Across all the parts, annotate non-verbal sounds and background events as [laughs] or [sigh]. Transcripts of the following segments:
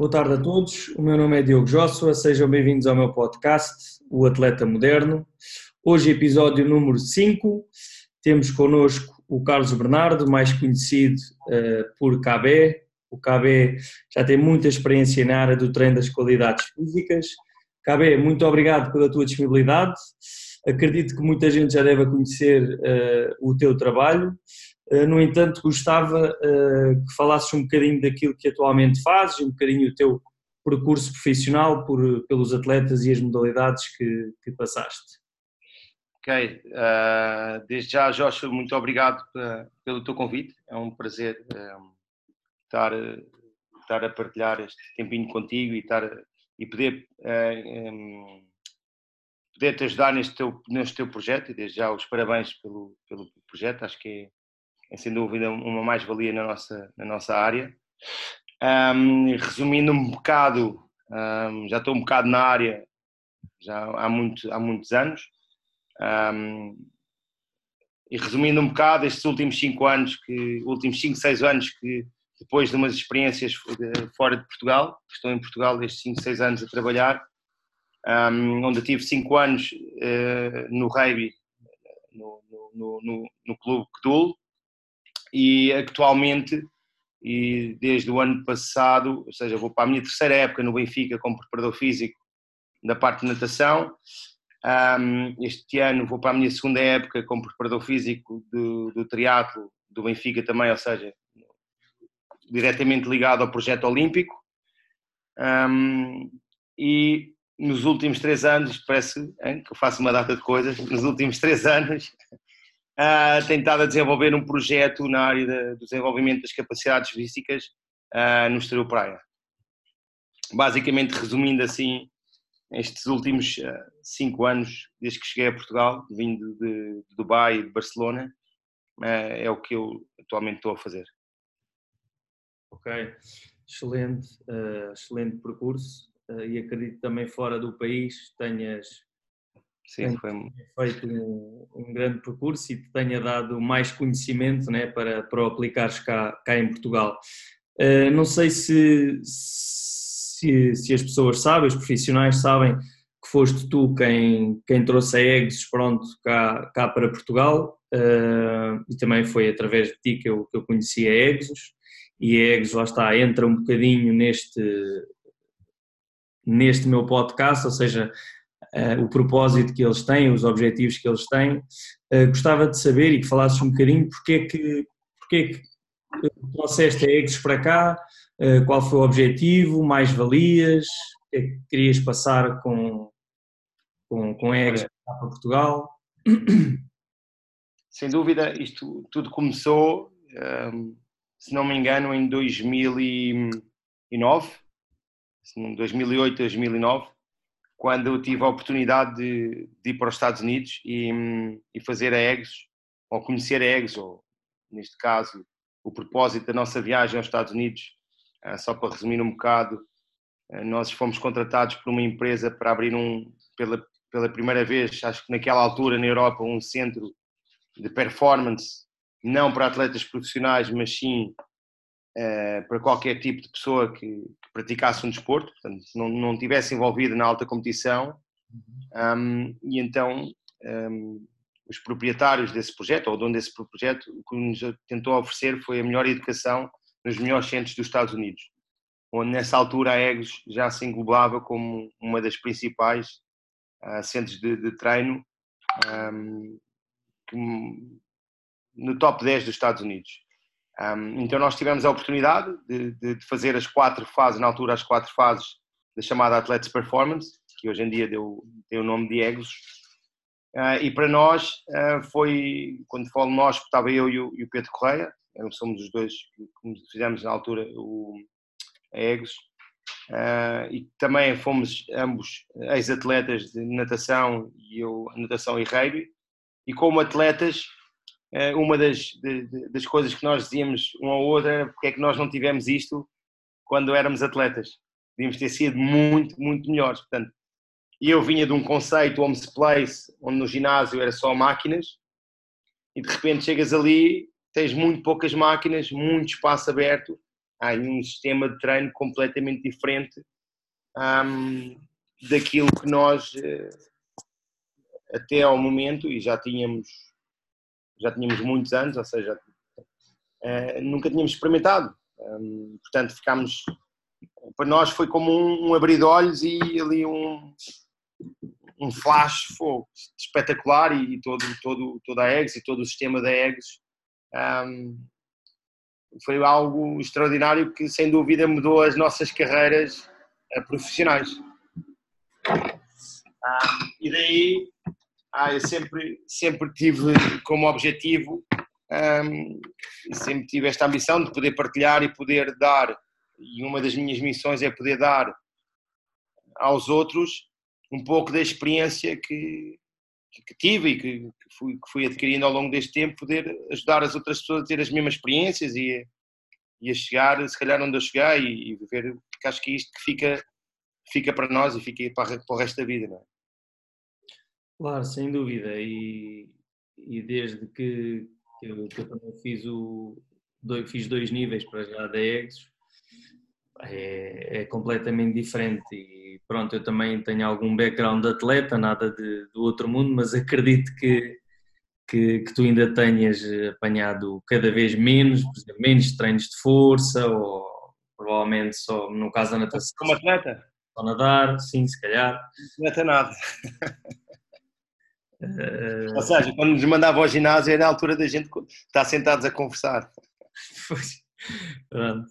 Boa tarde a todos, o meu nome é Diogo Joshua, sejam bem-vindos ao meu podcast, O Atleta Moderno. Hoje, episódio número 5, temos connosco o Carlos Bernardo, mais conhecido uh, por KB. O KB já tem muita experiência na área do treino das qualidades físicas. KB, muito obrigado pela tua disponibilidade. Acredito que muita gente já deve conhecer uh, o teu trabalho. Uh, no entanto, gostava uh, que falasses um bocadinho daquilo que atualmente fazes, um bocadinho o teu percurso profissional por, pelos atletas e as modalidades que, que passaste. Ok, desde já, Jorge, muito obrigado pelo teu convite. É um prazer estar, estar a partilhar este tempinho contigo e, estar, e poder um, poder te ajudar neste teu, neste teu projeto e desde já os parabéns pelo, pelo projeto, acho que é, sem dúvida uma mais-valia na nossa, na nossa área. Um, resumindo um bocado, um, já estou um bocado na área já há, muito, há muitos anos. Um, e resumindo um bocado, estes últimos 5 anos, que, últimos 5, 6 anos que depois de umas experiências fora de Portugal, estou em Portugal estes 5, 6 anos a trabalhar, um, onde tive 5 anos uh, no rugby, no, no, no, no clube Cthul, e atualmente, e desde o ano passado, ou seja, vou para a minha terceira época no Benfica como preparador físico da parte de natação, um, este ano vou para a minha segunda época como preparador físico do, do triatlo do Benfica também, ou seja, diretamente ligado ao projeto olímpico. Um, e nos últimos três anos, parece hein, que eu faço uma data de coisas, nos últimos três [laughs] anos uh, a desenvolver um projeto na área de, do desenvolvimento das capacidades físicas uh, no Estoril Praia. Basicamente, resumindo assim, estes últimos uh, cinco anos, desde que cheguei a Portugal, vindo de, de Dubai e de Barcelona, é o que eu atualmente estou a fazer. Ok, excelente, excelente percurso uh, e acredito também fora do país tenhas, Sim, foi... feito um, um, grande percurso e te tenha dado mais conhecimento né, para, para o aplicares cá, cá em Portugal. Uh, não sei se, se, se, as pessoas sabem, os profissionais sabem que foste tu quem, quem trouxe a Eggs pronto, cá, cá para Portugal uh, e também foi através de ti que eu, que eu conheci a Exos e a Eggs lá está, entra um bocadinho neste, neste meu podcast, ou seja, o propósito que eles têm, os objetivos que eles têm. Uh, gostava de saber e que falasses um bocadinho porque é que, porque é que trouxeste a Eggs para cá, qual foi o objetivo, mais-valias, o que é que querias passar com, com, com a Eggs para Portugal? [clears throat] Sem dúvida, isto tudo começou, um, se não me engano, em 2009, 2008, 2009, quando eu tive a oportunidade de, de ir para os Estados Unidos e, e fazer a EGS, ou conhecer a EGS, ou neste caso, o propósito da nossa viagem aos Estados Unidos, ah, só para resumir um bocado, ah, nós fomos contratados por uma empresa para abrir um, pela, pela primeira vez, acho que naquela altura na Europa, um centro de performance, não para atletas profissionais, mas sim uh, para qualquer tipo de pessoa que, que praticasse um desporto, portanto, não, não tivesse envolvido na alta competição. Um, e então um, os proprietários desse projeto, ou o dono desse projeto, o que nos tentou oferecer foi a melhor educação nos melhores centros dos Estados Unidos, onde nessa altura a EGOS já se englobava como uma das principais uh, centros de, de treino um, que, no top 10 dos Estados Unidos. Um, então nós tivemos a oportunidade de, de, fazer as quatro fases, na altura as quatro fases da chamada Athletes Performance, que hoje em dia deu, deu o nome de EGOS. Uh, e para nós uh, foi, quando falo nós, estava eu e o, e o Pedro Correia, somos os dois que fizemos na altura o, a EGOS, uh, e também fomos ambos ex-atletas de natação e eu natação e rugby, e como atletas uma das, das coisas que nós dizíamos um ao outro era porque é que nós não tivemos isto quando éramos atletas. Podíamos ter sido muito, muito melhores. Portanto, eu vinha de um conceito home's place, onde no ginásio era só máquinas, e de repente chegas ali, tens muito poucas máquinas, muito espaço aberto, há um sistema de treino completamente diferente um, daquilo que nós uh, até ao momento, e já tínhamos, já tínhamos muitos anos, ou seja, uh, nunca tínhamos experimentado. Um, portanto, ficámos. Para nós foi como um, abrir de olhos e ali um, um flash fogo espetacular e, todo, todo, toda a EGS e todo o sistema da EGS um, foi algo extraordinário que sem dúvida mudou as nossas carreiras uh, profissionais. Ah, e daí ah, eu sempre, sempre tive como objetivo um, sempre tive esta ambição de poder partilhar e poder dar, e uma das minhas missões é poder dar aos outros um pouco da experiência que, que tive e que, que, fui, que fui adquirindo ao longo deste tempo, poder ajudar as outras pessoas a ter as mesmas experiências e, e a chegar, se calhar, onde eu cheguei e, e ver, porque acho que é isto que fica, fica para nós e fica para, para o resto da vida, não é? Claro, sem dúvida. E, e desde que, que, eu, que eu também fiz, o, dois, fiz dois níveis para já da EGSOS, é, é, completamente diferente. E pronto, eu também tenho algum background de atleta, nada de, do outro mundo, mas acredito que, que, que, tu ainda tenhas apanhado cada vez menos, por exemplo, menos treinos de força, ou provavelmente só no caso da natação. Como atleta? Só nadar, sim, se calhar. Não atleta nada. Uh... Ou seja, quando nos mandava ao ginásio era a altura da gente estar sentados a conversar. [laughs] pronto,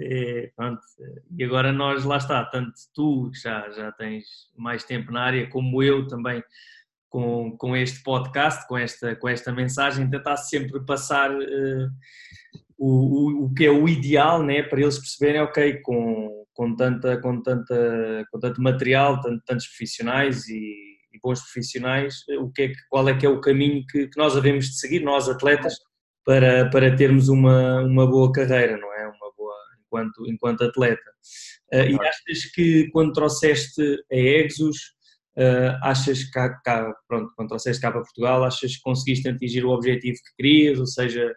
é, pronto. E agora nós, lá está, tanto tu já, já tens mais tempo na área, como eu também, com, com este podcast, com esta, com esta mensagem, tentar sempre passar uh, o, o, o que é o ideal né, para eles perceberem, ok, com, com, tanta, com, tanta, com tanto material, tanto, tantos profissionais e e bons profissionais, o que é, qual é que é o caminho que, que, nós devemos de seguir, nós atletas, para, para termos uma, uma boa carreira, não é? Uma boa, enquanto, enquanto atleta. Uh, e achas que quando trouxeste a Exos, uh, achas que, cá, pronto, quando trouxeste cá para Portugal, achas que conseguiste atingir o objetivo que querias, ou seja,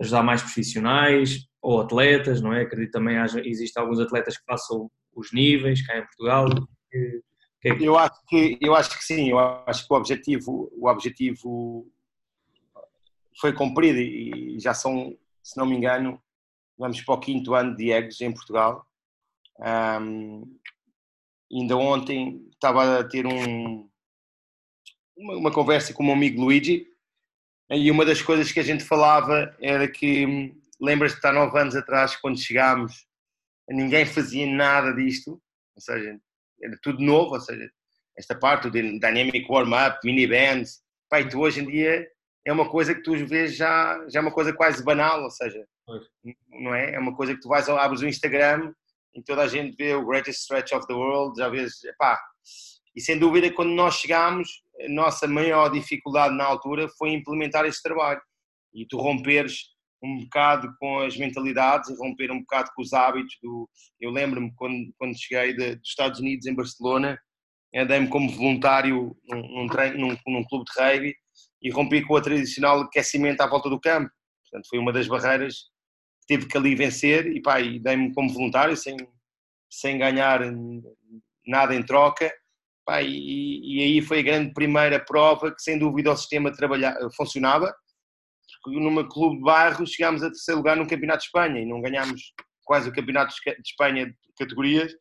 ajudar mais profissionais ou atletas, não é? Acredito também haja, existem alguns atletas que façam os níveis cá em Portugal. Que, eu acho que eu acho que sim, eu acho que o objetivo, o objetivo foi cumprido e já são, se não me engano, vamos para o quinto ano de egos em Portugal. Um, ainda ontem estava a ter um, uma, uma, conversa com o meu amigo Luigi e uma das coisas que a gente falava era que lembras-te há nove anos atrás quando chegámos ninguém fazia nada disto, ou seja, era tudo novo, ou seja, esta parte do Dynamic Warm-Up, mini bands, pai, tu hoje em dia é uma coisa que tu vês já, já é uma coisa quase banal, ou seja, não é? É uma coisa que tu vais, abres o Instagram e toda a gente vê o greatest stretch of the world, já vês, pá, e sem dúvida quando nós chegámos, a nossa maior dificuldade na altura foi implementar este trabalho e tu romperes um bocado com as mentalidades e romper um bocado com os hábitos do... Eu lembro-me quando, quando cheguei de, dos Estados Unidos em Barcelona, andei-me como voluntário num, num, treino, num, num, clube de rugby e rompi com o tradicional aquecimento à volta do campo. Portanto, foi uma das barreiras que tive que ali vencer e, pá, dei-me como voluntário sem, sem ganhar nada em troca. Pá, e, e, aí foi a grande primeira prova que, sem dúvida, o sistema trabalhava, funcionava numa clube de bairro chegámos a terceiro lugar no Campeonato de Espanha e não ganhámos quase o Campeonato de Espanha de categorias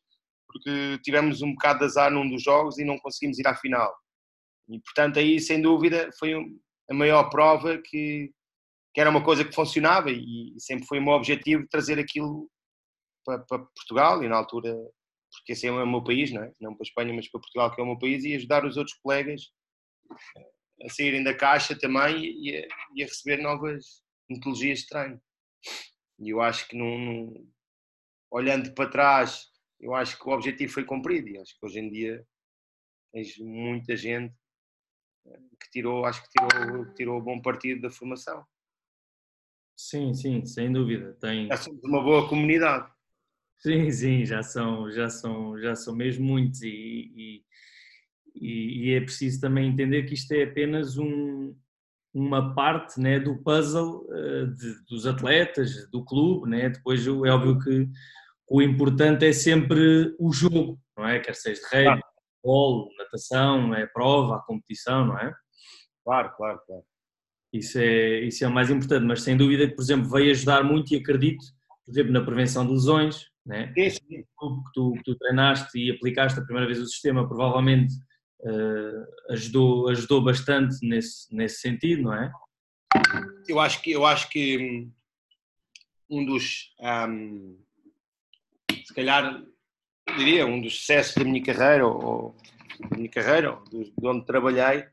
porque tivemos um bocado de azar num dos jogos e não conseguimos ir à final. E portanto aí sem dúvida foi a maior prova que, que era uma coisa que funcionava e sempre foi o meu objetivo trazer aquilo para, para Portugal e na altura porque esse é o meu país, não é? Não para a Espanha, mas para Portugal, que é o meu país, e ajudar os outros colegas a saírem da caixa também e a, e a receber novas metodologias de treino. E eu acho que, num, olhando para trás, eu acho que o objetivo foi cumprido e acho que hoje em dia tens muita gente eh, que tirou, acho que tirou, tirou bom partido da formação. Sim, sim, sem dúvida. Tem... Já somos uma boa comunidade. Sim, sim, já são, já são, já são mesmo muitos e, e e, e, é preciso também entender que isto é apenas um, uma parte né, do puzzle uh, de, dos atletas, do clube, né? depois é óbvio que o importante é sempre o jogo, não é? Quer seja de rei, claro. futebol, natação, é prova, a competição, não é? Claro, claro, claro. Isso é, isso é o mais importante, mas sem dúvida que, por exemplo, veio ajudar muito e acredito, por exemplo, na prevenção de lesões, né? Sim. que, tu, que tu treinaste e aplicaste a primeira vez o sistema, provavelmente ajudou, ajudou bastante nesse, nesse sentido, não é? Eu acho que, eu acho que hum, um dos, um, se calhar, diria, um dos sucessos da minha carreira, ou, da minha carreira, de onde trabalhei,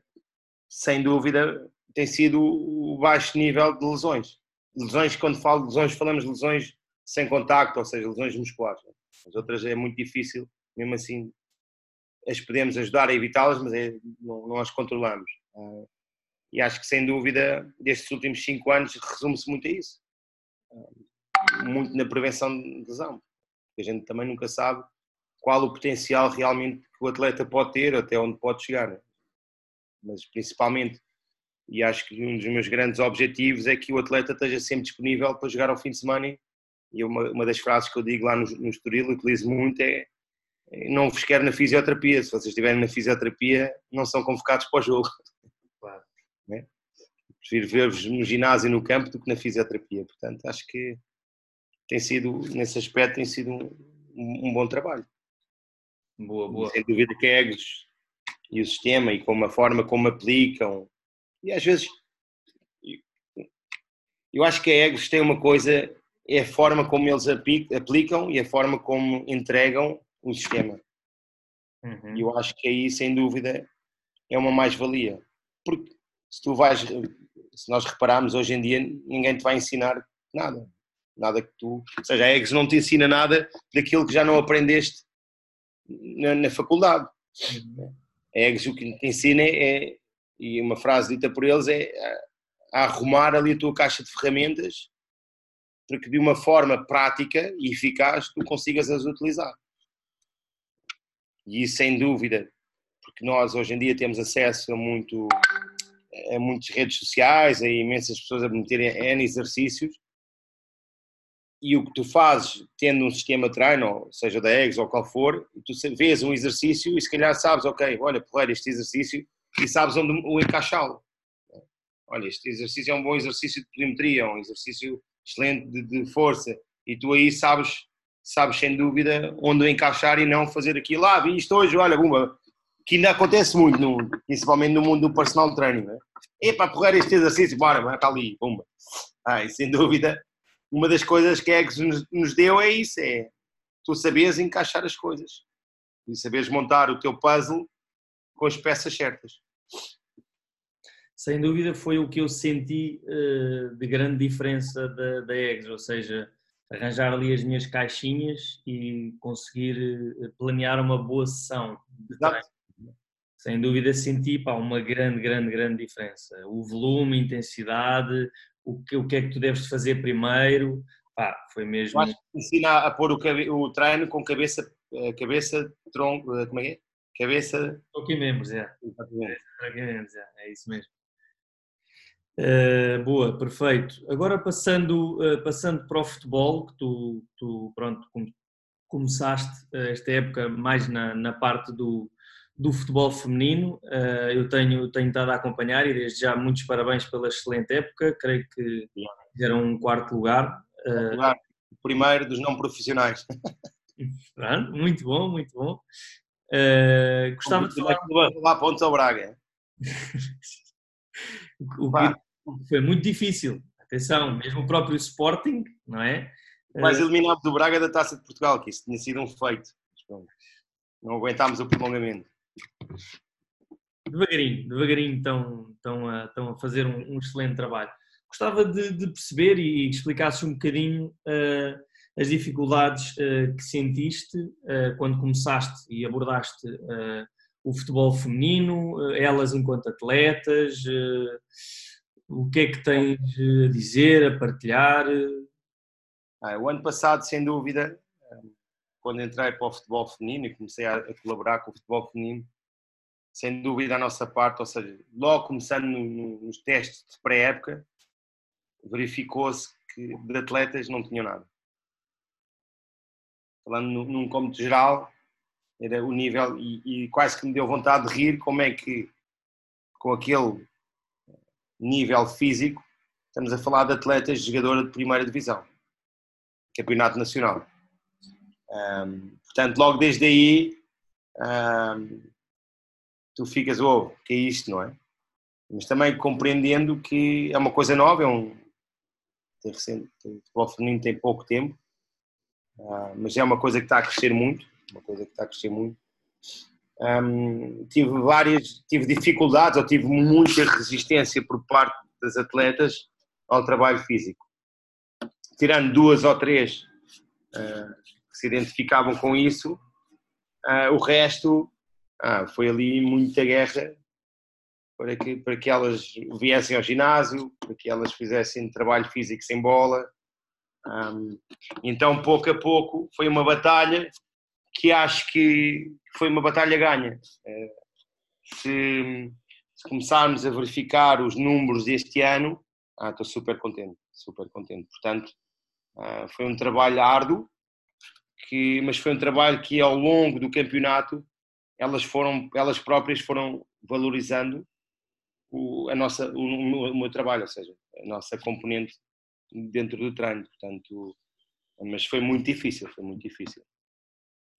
sem dúvida, tem sido o baixo nível de lesões. Lesões, quando falo de lesões, falamos de lesões sem contacto, ou seja, lesões musculares. As outras é muito difícil, mesmo assim, as podemos ajudar a evitá-las, mas é, não, não, as controlamos. Uh, e acho que, sem dúvida, destes últimos cinco anos, resume-se muito a isso. Uh, muito na prevenção de lesão. A gente também nunca sabe qual o potencial realmente que o atleta pode ter, até onde pode chegar. Né? Mas, principalmente, e acho que um dos meus grandes objetivos é que o atleta esteja sempre disponível para jogar ao fim de semana e uma, uma das frases que eu digo lá no, no Estoril, utilizo muito, é não vos quero na fisioterapia. Se vocês estiverem na fisioterapia, não são convocados para o jogo. Claro. [laughs] Né? Prefiro ver-vos no ginásio e no campo do que na fisioterapia. Portanto, acho que tem sido, nesse aspecto, tem sido um, um bom trabalho. Boa, boa. Sem dúvida que é Egos e o sistema e como a forma como aplicam. E às vezes, eu acho que a Egos tem uma coisa é a forma como eles aplicam e a forma como entregam o sistema. Uhum. E eu acho que aí, sem dúvida, é uma mais-valia. Porque se tu vais, se nós repararmos hoje em dia, ninguém te vai ensinar nada. Nada que tu. Ou seja, a EGS não te ensina nada daquilo que já não aprendeste na, na faculdade. Uhum. A EGS o que te ensina é, e uma frase dita por eles, é a arrumar ali a tua caixa de ferramentas para que de uma forma prática e eficaz tu consigas as utilizar. E isso sem dúvida, porque nós hoje em dia temos acesso a, muito, a muitas redes sociais, a imensas pessoas a meterem N exercícios, e o que tu fazes tendo um sistema de treino, seja da EGS ou qual for, tu vês um exercício e se calhar sabes, ok, olha, porra, este exercício, e sabes onde o encaixá-lo. Olha, este exercício é um bom exercício de polimetria, é um exercício excelente de, de, força e tu aí sabes, sabes sem dúvida onde encaixar e não fazer aquilo. Ah, vi isto hoje, olha, bumba, que ainda acontece muito, no, principalmente no mundo do personal training. Né? É para correr este exercício, bora, está ali, bumba. Ah, sem dúvida, uma das coisas que a Eggs nos, deu é isso, é tu saberes encaixar as coisas e saberes montar o teu puzzle com as peças certas sem dúvida foi o que eu senti uh, de grande diferença da, da ou seja, arranjar ali as minhas caixinhas e conseguir uh, planear uma boa sessão de treino. Sem dúvida senti pá, uma grande, grande, grande diferença. O volume, a intensidade, o que, o que é que tu deves fazer primeiro, pá, foi mesmo... Eu acho que ensina a pôr o, o treino com cabeça, eh, cabeça, tronco, como é que é? Cabeça... Tronco e membros, é. Exatamente. É, é isso mesmo. Uh, boa, perfeito. Agora passando, uh, passando para o futebol, que tu, tu pronto, começaste eh, esta época mais na, na parte do, do futebol feminino, uh, eu tenho, tenho estado a acompanhar e desde já muitos parabéns pela excelente época, creio que fizeram um quarto lugar. lugar o primeiro dos não profissionais. [laughs] muito bom, muito bom. gostava de falar... Lá pontos ao Braga. [laughs] o que foi muito difícil. Atenção, mesmo o próprio Sporting, não é? Mas eh, eliminámos o Braga da Taça de Portugal, que isso tinha sido um feito. Não aguentámos o prolongamento. Devagarinho, devagarinho estão, estão, a, estão a fazer um, um excelente trabalho. Gostava de, de, perceber e explicasse um bocadinho uh, as dificuldades uh, que sentiste uh, quando começaste e abordaste o futebol feminino, elas enquanto atletas, o que é que tens a dizer, a partilhar? Ah, o ano passado, sem dúvida, quando entrei para o futebol feminino e comecei a, colaborar com o futebol feminino, sem dúvida, a nossa parte, ou seja, logo começando nos testes de pré-época, verificou-se que de atletas não tinham nada. Falando num cômputo geral, era o nível, e, e, quase que me deu vontade de rir como é que, com aquele nível físico, estamos a falar de atletas jogadora de primeira divisão, campeonato nacional. Um, portanto, logo desde aí, um, tu ficas, oh, que é isto, não é? Mas também compreendendo que é uma coisa nova, é um. Tem recente, o futebol feminino tem pouco tempo, uh, mas é uma coisa que está a crescer muito, uma coisa que está a crescer muito. Um, tive várias, tive dificuldades ou tive muita resistência por parte das atletas ao trabalho físico. Tirando duas ou três uh, que se identificavam com isso, uh, o resto ah, foi ali muita guerra para que, para que elas viessem ao ginásio, para que elas fizessem trabalho físico sem bola. Um, então, pouco a pouco, foi uma batalha que acho que foi uma batalha ganha. Uh, se, se, começarmos a verificar os números deste ano, ah, estou super contente, super contente. Portanto, uh, foi um trabalho árduo, que, mas foi um trabalho que ao longo do campeonato elas foram, elas próprias foram valorizando o, a nossa, o, o, meu trabalho, ou seja, a nossa componente dentro do treino, portanto, mas foi muito difícil, foi muito difícil.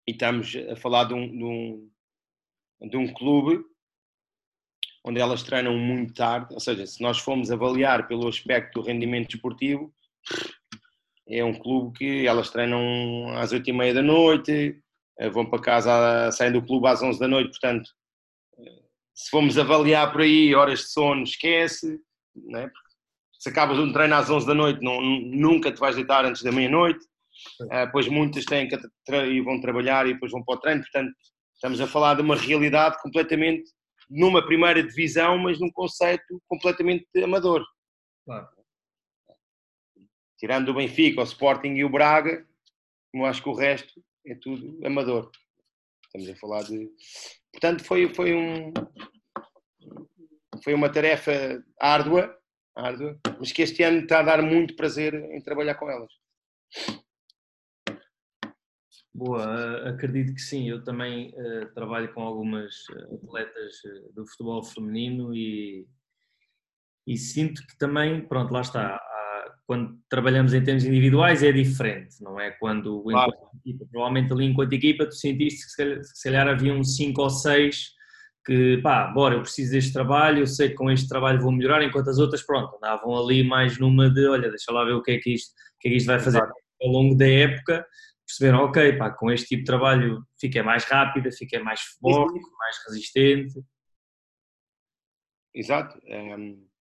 E estamos a falar de um, de um, de um clube onde elas treinam muito tarde, ou seja, se nós formos avaliar pelo aspecto do rendimento desportivo, é um clube que elas treinam às oito e meia da noite, eh, vão para casa, saem do clube às 11 da noite, portanto, eh, se formos avaliar por aí horas de sono, esquece, né? se acabas um treino às 11 da noite, não, nunca te vais deitar antes da meia-noite, pois muitas têm que e vão trabalhar e depois vão para o treino, portanto, estamos a falar de uma realidade completamente numa primeira divisão, mas num conceito completamente amador. Claro. Tirando o Benfica, o Sporting e o Braga, eu acho que o resto é tudo amador. Estamos a falar de. Portanto, foi, foi, um, foi uma tarefa árdua, árdua, mas que este ano está a dar muito prazer em trabalhar com elas. Boa, acredito que sim. Eu também uh, trabalho com algumas eh, atletas eh, do futebol feminino e, e sinto que também, pronto, lá está, quando trabalhamos em termos individuais é diferente, não é? Quando claro. equipa, provavelmente ali enquanto equipa tu sentiste que se calhar, se calhar havia uns 5 ou 6 que pá, bora, eu preciso deste trabalho, eu sei que com este trabalho vou melhorar, enquanto as outras, pronto, andavam ali mais numa de, olha, deixa lá ver o que é que isto, que é que isto vai fazer. Ao longo da época perceberam, ok, pá, com este tipo de trabalho fiquei mais rápida, fiquei mais forte, mais resistente. Exato. Um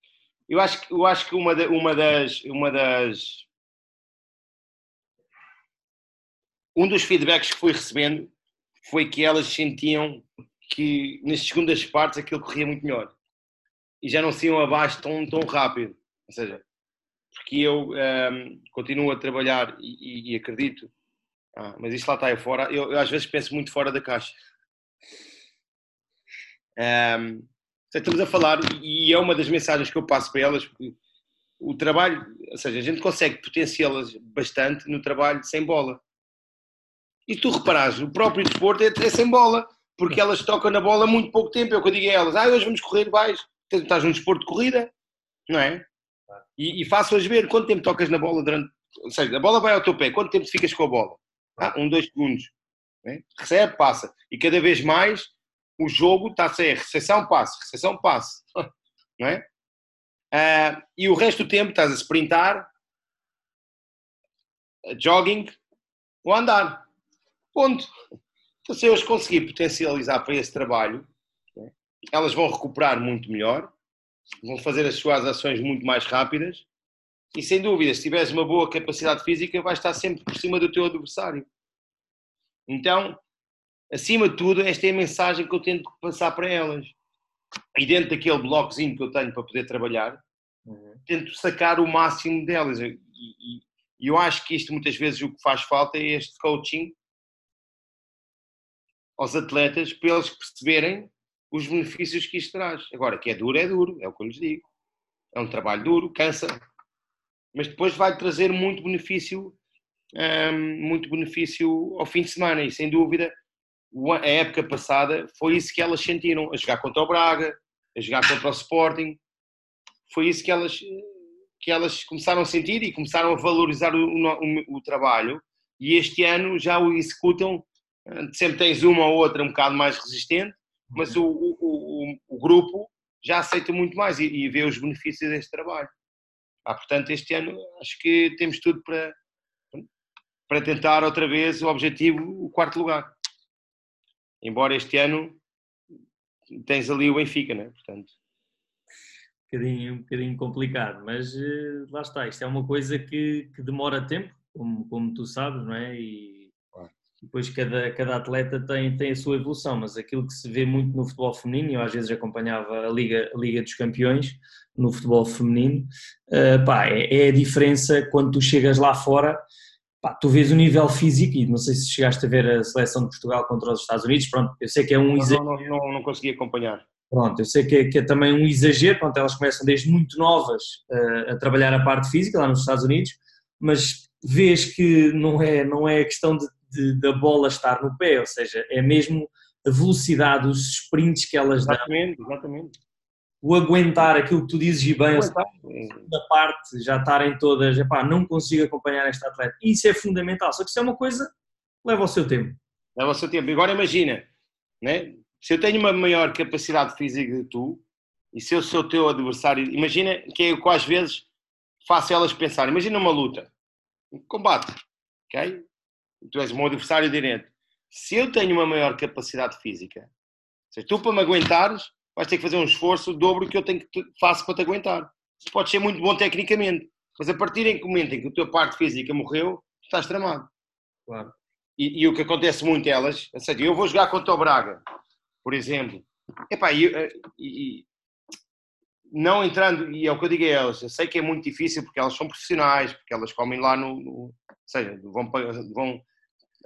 eu acho, eu acho que uma, uma, das, uma das. Um dos feedbacks que fui recebendo foi que elas sentiam que nas segundas partes aquilo corria muito melhor e já não se iam abaixo tão, tão rápido. Ou seja, porque eu um, continuo a trabalhar e, e acredito, ah, mas isto lá está aí fora. Eu, eu, às vezes penso muito fora da caixa. Um, estamos a falar, e é uma das mensagens que eu passo para elas, o trabalho, ou seja, a gente consegue potenciá-las bastante no trabalho sem bola. E tu reparas, o próprio desporto é, é, sem bola, porque elas tocam na bola muito pouco tempo. É o que eu digo a elas: ah, hoje vamos correr, vais, estás num desporto de corrida, não é? E, e faço-as ver quanto tempo tocas na bola durante. Ou seja, a bola vai ao teu pé, quanto tempo ficas com a bola? Ah, um, dois segundos. É? Recebe, passa. E cada vez mais o jogo está a ser recepção, passe, recepção, passe. [laughs] Não é? Uh, e o resto do tempo estás a sprintar, jogging ou andar. Ponto. Então, se eu as conseguir potencializar para esse trabalho, é? elas vão recuperar muito melhor, vão fazer as suas ações muito mais rápidas e, sem dúvida, se tiveres uma boa capacidade física, vais estar sempre por cima do teu adversário. Então, acima de tudo, esta é a mensagem que eu tento passar para elas. E dentro daquele blocozinho que eu tenho para poder trabalhar, uhum. tento sacar o máximo delas. E, e, e, eu acho que isto muitas vezes o que faz falta é este coaching aos atletas para eles perceberem os benefícios que isto traz. Agora, que é duro, é duro, é o que eu lhes digo. É um trabalho duro, cansa, mas depois vai trazer muito benefício, um, muito benefício ao fim de semana e sem dúvida a época passada foi isso que elas sentiram, a jogar contra o Braga, a jogar contra o Sporting, foi isso que elas, que elas começaram a sentir e começaram a valorizar o, o, o trabalho e este ano já o executam, sempre tens uma ou outra um bocado mais resistente, mas o, o, o grupo já aceita muito mais e, e, vê os benefícios deste trabalho. Ah, portanto, este ano acho que temos tudo para, para tentar outra vez o objetivo, o quarto lugar. Embora este ano tens ali o Benfica, né? Portanto. Um bocadinho, um bocadinho complicado, mas uh, lá está, isto é uma coisa que, que demora tempo, como, como tu sabes, não é? E depois cada, cada atleta tem, tem a sua evolução, mas aquilo que se vê muito no futebol feminino, eu às vezes acompanhava a Liga, a Liga dos Campeões no futebol feminino, uh, pá, é, é, a diferença quando tu chegas lá fora, pá, tu vês o nível físico, e não sei se chegaste a ver a seleção de Portugal contra os Estados Unidos, pronto, eu sei que é um exagero. Não, não, não, não consegui acompanhar. Pronto, eu sei que é, que é, também um exagero, pronto, elas começam desde muito novas uh, a trabalhar a parte física lá nos Estados Unidos, mas vês que não é, não é questão de de, da bola estar no pé, ou seja, é mesmo a velocidade, os sprints que elas dão. Exatamente, exatamente. O aguentar aquilo que tu dizes e bem, da parte, já estarem todas, epá, não consigo acompanhar esta atleta. Isso é fundamental, só que isso é uma coisa leva o seu tempo. Leva o seu tempo. Agora imagina, né? se eu tenho uma maior capacidade física que tu, e se eu sou o teu adversário, imagina que que às vezes faço elas pensar, imagina uma luta, um combate, ok? tu és o meu adversário direto. Se eu tenho uma maior capacidade física, se tu para me aguentares, vais ter que fazer um esforço o dobro que eu tenho que faço para te aguentar. Tu podes ser muito bom tecnicamente, mas a partir em que momento em que a tua parte física morreu, estás tramado. Claro. E, e, o que acontece muito elas, seja, eu vou jogar contra o Braga, por exemplo. Epá, e, eh, e, e, não entrando, e é o que eu digo a elas, eu sei que é muito difícil porque elas são profissionais, porque elas comem lá no, no ou seja, vão, vão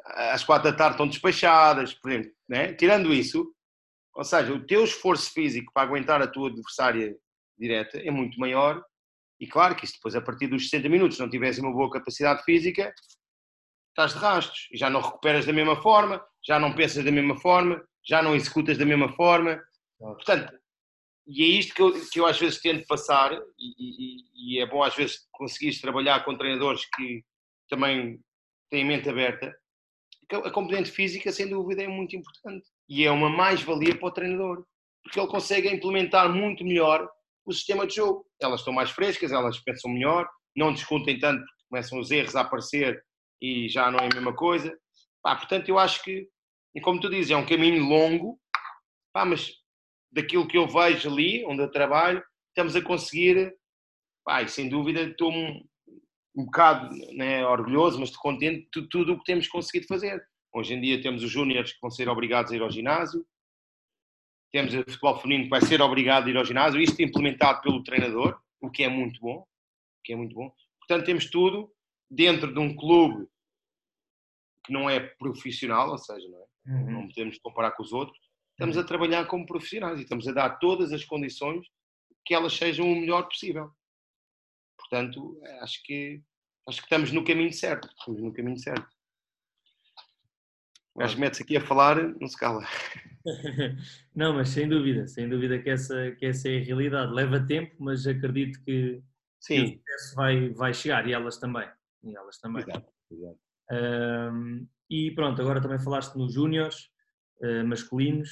às quatro da tarde estão despachadas, por exemplo. Né? Tirando isso, ou seja, o teu esforço físico para aguentar a tua adversária direta é muito maior. E claro que isso depois, a partir dos 60 minutos, não tivesse uma boa capacidade física, estás de rastros e já não recuperas da mesma forma, já não pensas da mesma forma, já não executas da mesma forma. Portanto, e é isto que eu, que eu às vezes tento passar, e, e, e é bom às vezes conseguires trabalhar com treinadores que também têm mente aberta, a componente física, sem dúvida, é muito importante. E é uma mais-valia para o treinador, porque ele consegue implementar muito melhor o sistema de jogo. Elas estão mais frescas, elas pensam melhor, não discutem tanto, porque começam os erros a aparecer e já não é a mesma coisa. Pá, portanto, eu acho que, e como tu dizes, é um caminho longo, pá, mas daquilo que eu vejo ali, onde eu trabalho, estamos a conseguir, pá, e sem dúvida estou um bocado né, orgulhoso, mas contente de tudo o que temos conseguido fazer. Hoje em dia temos os júniores que vão ser obrigados a ir ao ginásio, temos o futebol feminino que vai ser obrigado a ir ao ginásio, isto implementado pelo treinador, o que é muito bom, o que é muito bom. Portanto, temos tudo dentro de um clube que não é profissional, ou seja, não, é? Uhum. não podemos comparar com os outros, estamos a trabalhar como profissionais e estamos a dar todas as condições que elas sejam o melhor possível. Portanto, acho que, acho que estamos no caminho certo. Estamos no caminho certo. O gajo mete-se aqui a falar, não se cala. [laughs] não, mas sem dúvida, sem dúvida que essa, que essa é a realidade. Leva tempo, mas acredito que, Sim. que o sucesso vai, vai chegar e elas também. E elas também. Exato, exato. Um, e pronto, agora também falaste nos júniores uh, masculinos.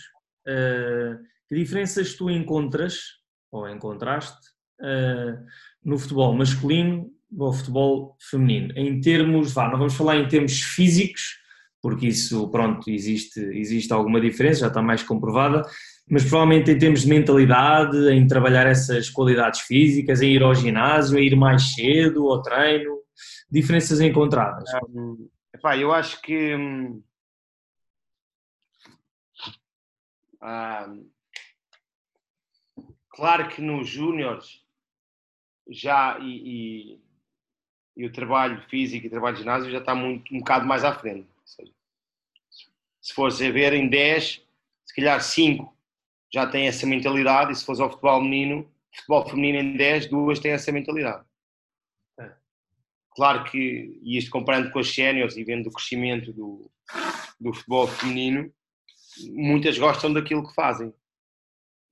Uh, que diferenças tu encontras, ou encontraste, uh, no futebol masculino ou futebol feminino. Em termos, vá, não vamos falar em termos físicos, porque isso, pronto, existe, existe alguma diferença, já está mais comprovada, mas provavelmente em termos de mentalidade, em trabalhar essas qualidades físicas, em ir ao ginásio, em ir mais cedo ao treino, diferenças encontradas. Um, epá, eu acho que hum, ah, claro que nos júniores já e, e, e, o trabalho físico e o trabalho de ginásio já está muito, um bocado mais à frente. Se fores a ver em 10, se calhar 5 já têm essa mentalidade e se fores ao futebol menino, futebol feminino em 10, duas têm essa mentalidade. É. Claro que, e isto comparando com as séniores e vendo o crescimento do, do futebol feminino, muitas gostam daquilo que fazem,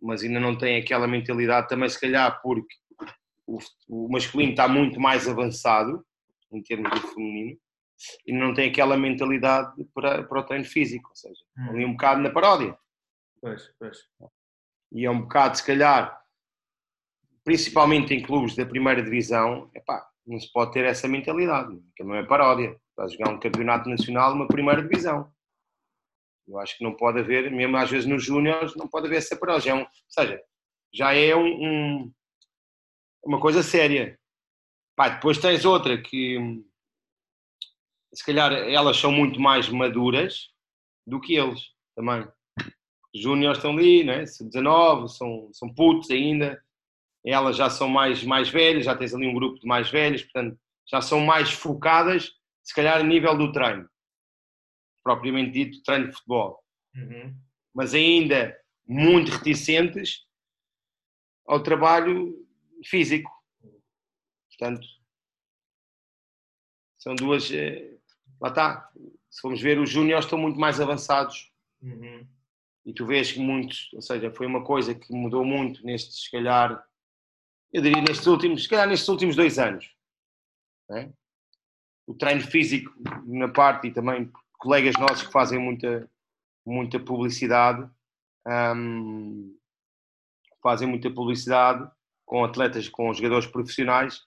mas ainda não têm aquela mentalidade também se calhar porque o, o masculino está muito mais avançado em termos do feminino e não tem aquela mentalidade para, para o treino físico, ou seja, hum. ali um bocado na paródia. Pois, pois. E é um bocado, se calhar, principalmente em clubes da primeira divisão, epá, não se pode ter essa mentalidade, que não é paródia. Estás a jogar um campeonato nacional numa primeira divisão. Eu acho que não pode haver, mesmo às vezes nos júniores, não pode haver essa paródia. É um, ou seja, já é um, um, uma coisa séria. Pá, depois tens outra que se calhar elas são muito mais maduras do que eles também. Os júniores estão ali, né? 19, são, são putos ainda, elas já são mais, mais velhas, já tens ali um grupo de mais velhos, portanto, já são mais focadas, se calhar, a nível do treino, propriamente dito, treino de futebol. Uhum. Mas ainda muito reticentes ao trabalho físico. Portanto, são duas. Lá está. Se formos ver, os júniores estão muito mais avançados. Uhum. E tu vês que muitos, ou seja, foi uma coisa que mudou muito nestes, se calhar, eu diria nestes últimos, se calhar nestes últimos dois anos. É? O treino físico na parte e também colegas nossos que fazem muita, muita publicidade, um, fazem muita publicidade com atletas, com jogadores profissionais.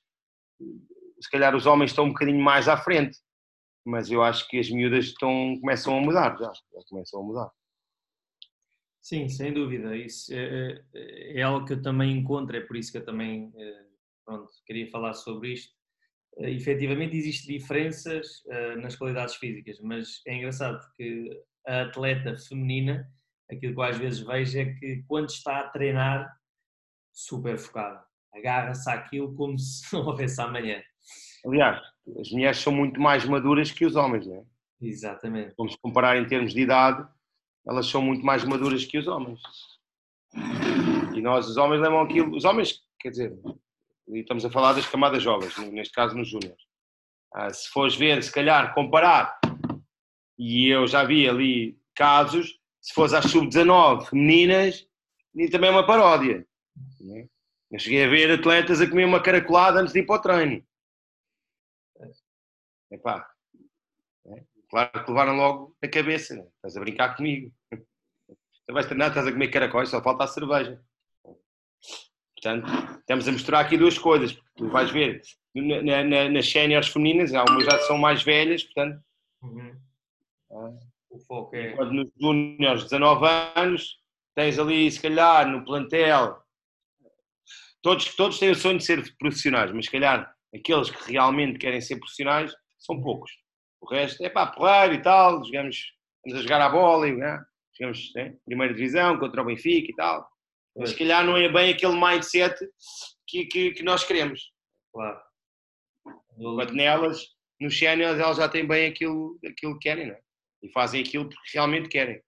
Se calhar os homens estão um bocadinho mais à frente, mas eu acho que as miúdas estão, começam a mudar já, já começam a mudar. Sim, sem dúvida. Isso é, é, é, algo que eu também encontro, é por isso que eu também eh, pronto, queria falar sobre isto. Uh, efetivamente existem diferenças uh, nas qualidades físicas, mas é engraçado porque a atleta feminina, aquilo que eu às vezes vejo é que quando está a treinar, super focada, agarra-se àquilo como se [laughs] não houvesse amanhã. Aliás, as mulheres são muito mais maduras que os homens, não é? Exatamente. Vamos comparar em termos de idade, elas são muito mais maduras que os homens. E nós, os homens, lembram aquilo. Os homens, quer dizer, estamos a falar das camadas jovens, neste caso nos júniores. Ah, se fores ver, se calhar, comparar, e eu já vi ali casos, se fores às sub-19 femininas, e também é uma paródia. Né? Eu cheguei a ver atletas a comer uma caracolada antes de ir para o treino. Epá, Claro que levaram logo a cabeça, né? estás a brincar comigo. Tu vais treinar, estás a comer caracóis, só falta a cerveja. Portanto, estamos a misturar aqui duas coisas, porque tu vais ver na, na, nas séniores femininas, algumas já são mais velhas, portanto. Uhum. o foco é. Quando nos júniores, 19 anos, tens ali, se calhar, no plantel, todos, todos têm o sonho de ser profissionais, mas se calhar aqueles que realmente querem ser profissionais são poucos. O resto é pá, porrar e tal, jogamos, vamos a jogar a bola, e, né? jogamos né? primeira divisão contra o Benfica e tal. Mas se calhar não é bem aquele mindset que, que, que nós queremos. Claro. Enquanto nelas, nos séniores, elas já têm bem aquilo, aquilo que querem, não é? E fazem aquilo porque realmente querem.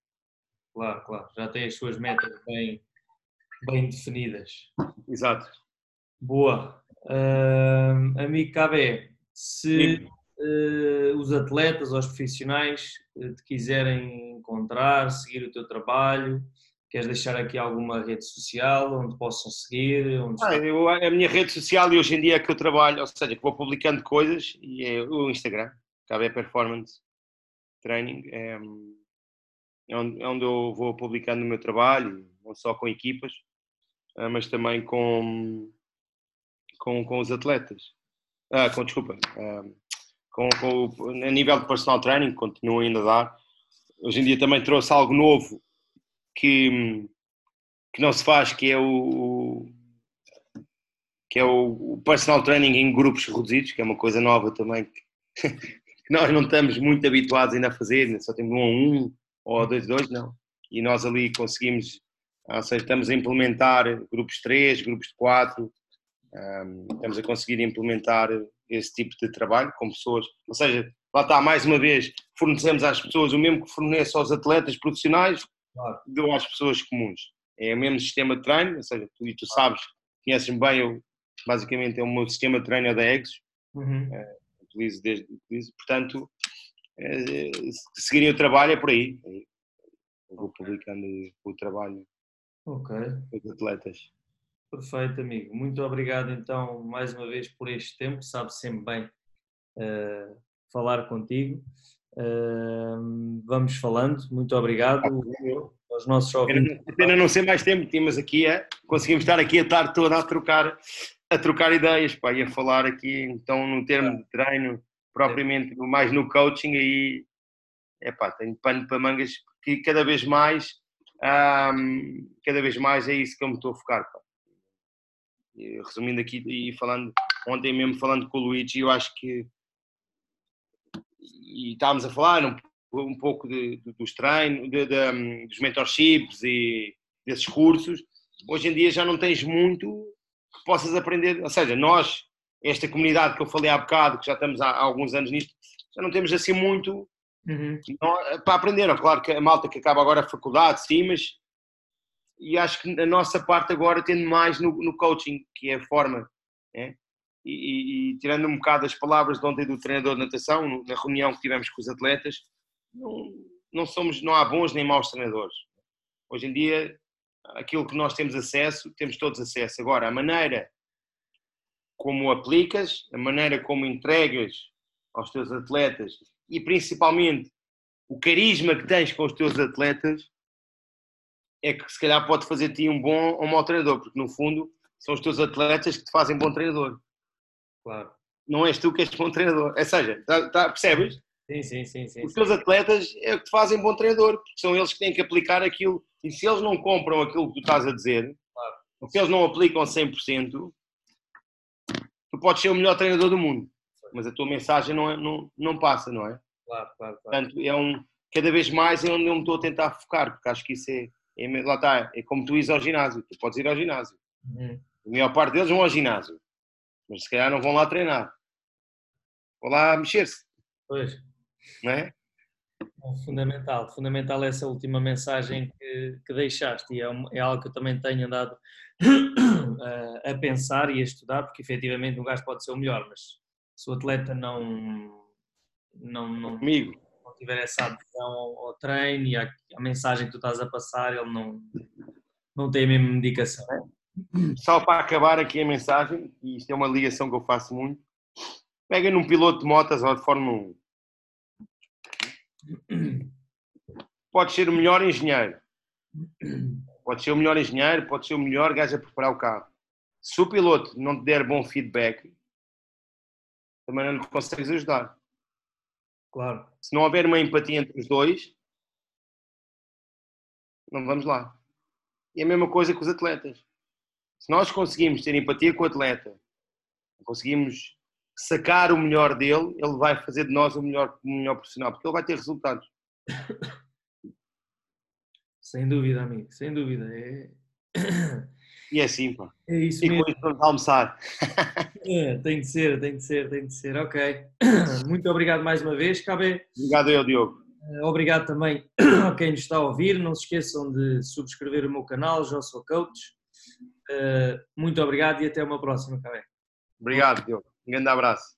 Claro, claro. Já têm as suas metas bem, bem definidas. Exato. Boa. Uh, amigo KB, se uh, os atletas ou os profissionais uh, te quiserem encontrar, seguir o teu trabalho? Queres deixar aqui alguma rede social onde possam seguir? Onde ah, eu, a minha rede social e hoje em dia é que eu trabalho, ou seja, que vou publicando coisas e é o Instagram, KB Performance Training, é, é, onde, é onde eu vou publicando o meu trabalho, não só com equipas, ah, mas também com, com, com os atletas. Ah, com, desculpa, ah, com, com, a nível de personal training, continuo ainda a dar. Hoje em dia também trouxe algo novo que, que não se faz, que é o, que é o personal training em grupos reduzidos, que é uma coisa nova também que, [laughs] que nós não estamos muito habituados ainda a fazer, só temos um a um ou dois a dois, não. E nós ali conseguimos, ou seja, estamos a implementar grupos de três, grupos de quatro, um, estamos a conseguir implementar esse tipo de trabalho com pessoas, ou seja, lá está, mais uma vez, fornecemos às pessoas o mesmo que fornece aos atletas profissionais, claro. deu às pessoas comuns. é o mesmo sistema de treino, ou seja, tu, e tu sabes, conheces-me bem, eu, basicamente é o meu sistema de treino é da Exos, uhum. é, utilizo desde, utilizo, portanto, se seguirem o trabalho é por aí, eu vou publicando o trabalho okay. dos atletas. Perfeito, amigo. Muito obrigado então mais uma vez por este tempo. Sabe sempre bem uh, falar contigo. Uh, vamos falando. Muito obrigado aos nossos ouvintes. Pena, não ser mais tempo, tínhamos aqui, é? conseguimos estar aqui a tarde toda a trocar, a trocar ideias, pá, e a falar aqui então no termo de treino, propriamente mais no coaching aí, é pá, tenho pano para mangas, que cada vez mais, cada vez mais é isso que eu me estou a focar, pá resumindo aqui e falando, ontem mesmo falando com o Luigi, eu acho que e estávamos a falar um, um pouco de, de, dos treinos, de, de, dos mentorships e desses cursos. Hoje em dia já não tens muito que possas aprender, ou seja, nós, esta comunidade que eu falei há bocado, que já estamos há, há alguns anos nisto, já não temos assim muito uhum. não, para aprender. Claro que a malta que acaba agora a faculdade, sim, mas e acho que a nossa parte agora tende mais no, no coaching, que é a forma. É? E, e, e, tirando um bocado as palavras de ontem do treinador de natação, na reunião que tivemos com os atletas, não, não, somos, não há bons nem maus treinadores. Hoje em dia, aquilo que nós temos acesso, temos todos acesso. Agora, a maneira como aplicas, a maneira como entregas aos teus atletas e principalmente o carisma que tens com os teus atletas é que se calhar pode fazer ti um bom ou um mau treinador, porque no fundo são os teus atletas que te fazem bom treinador. Claro. Não és tu que és bom treinador. Ou seja, tá, tá, percebes? Sim, sim, sim, sim. Os teus atletas é o que te fazem bom treinador, porque são eles que têm que aplicar aquilo. E se eles não compram aquilo que tu estás a dizer, claro. se eles não aplicam 100%, tu podes ser o melhor treinador do mundo. Mas a tua mensagem não, é, não, não passa, não é? Claro, claro, claro. Portanto, é um, cada vez mais é onde eu me estou a tentar focar, porque acho que isso é, é, lá está, é como tu ires ao ginásio, tu podes ir ao ginásio. Uhum. A maior parte deles vão ao ginásio, mas se calhar não vão lá treinar. Vão lá mexer-se. Pois. Não é? é? Fundamental, fundamental essa última mensagem que, que deixaste e é, um, é, algo que eu também tenho andado [coughs] a, a pensar e a estudar, porque efetivamente um gajo pode ser o melhor, mas se o atleta não, não, não, Comigo tiver essa adesão ao, ao treino e à, à, mensagem que tu estás a passar, ele não, não tem a mesma medicação. Só para acabar aqui a mensagem, e isto é uma ligação que eu faço muito, pega num piloto de motas ou de Fórmula 1. Pode ser o melhor engenheiro. Pode ser o melhor engenheiro, pode ser o melhor gajo a preparar o carro. Se o piloto não te der bom feedback, também não lhe consegues ajudar. Claro. Se não houver uma empatia entre os dois, não vamos lá. E a mesma coisa com os atletas. Se nós conseguimos ter empatia com o atleta, conseguimos sacar o melhor dele, ele vai fazer de nós o melhor, o melhor profissional, porque ele vai ter resultados. Sem dúvida, amigo, sem dúvida. É... E é assim, pá. É isso e mesmo. com isso vamos almoçar. [laughs] É, tem de ser, tem de ser, tem de ser. Ok. [coughs] Muito obrigado mais uma vez, Cabe. Obrigado eu, Diogo. Eh, obrigado também [coughs] a quem nos está a ouvir. Não se esqueçam de subscrever o meu canal, já sou coach. Eh, muito obrigado e até uma próxima, Cabe. Obrigado, Diogo. Um grande abraço.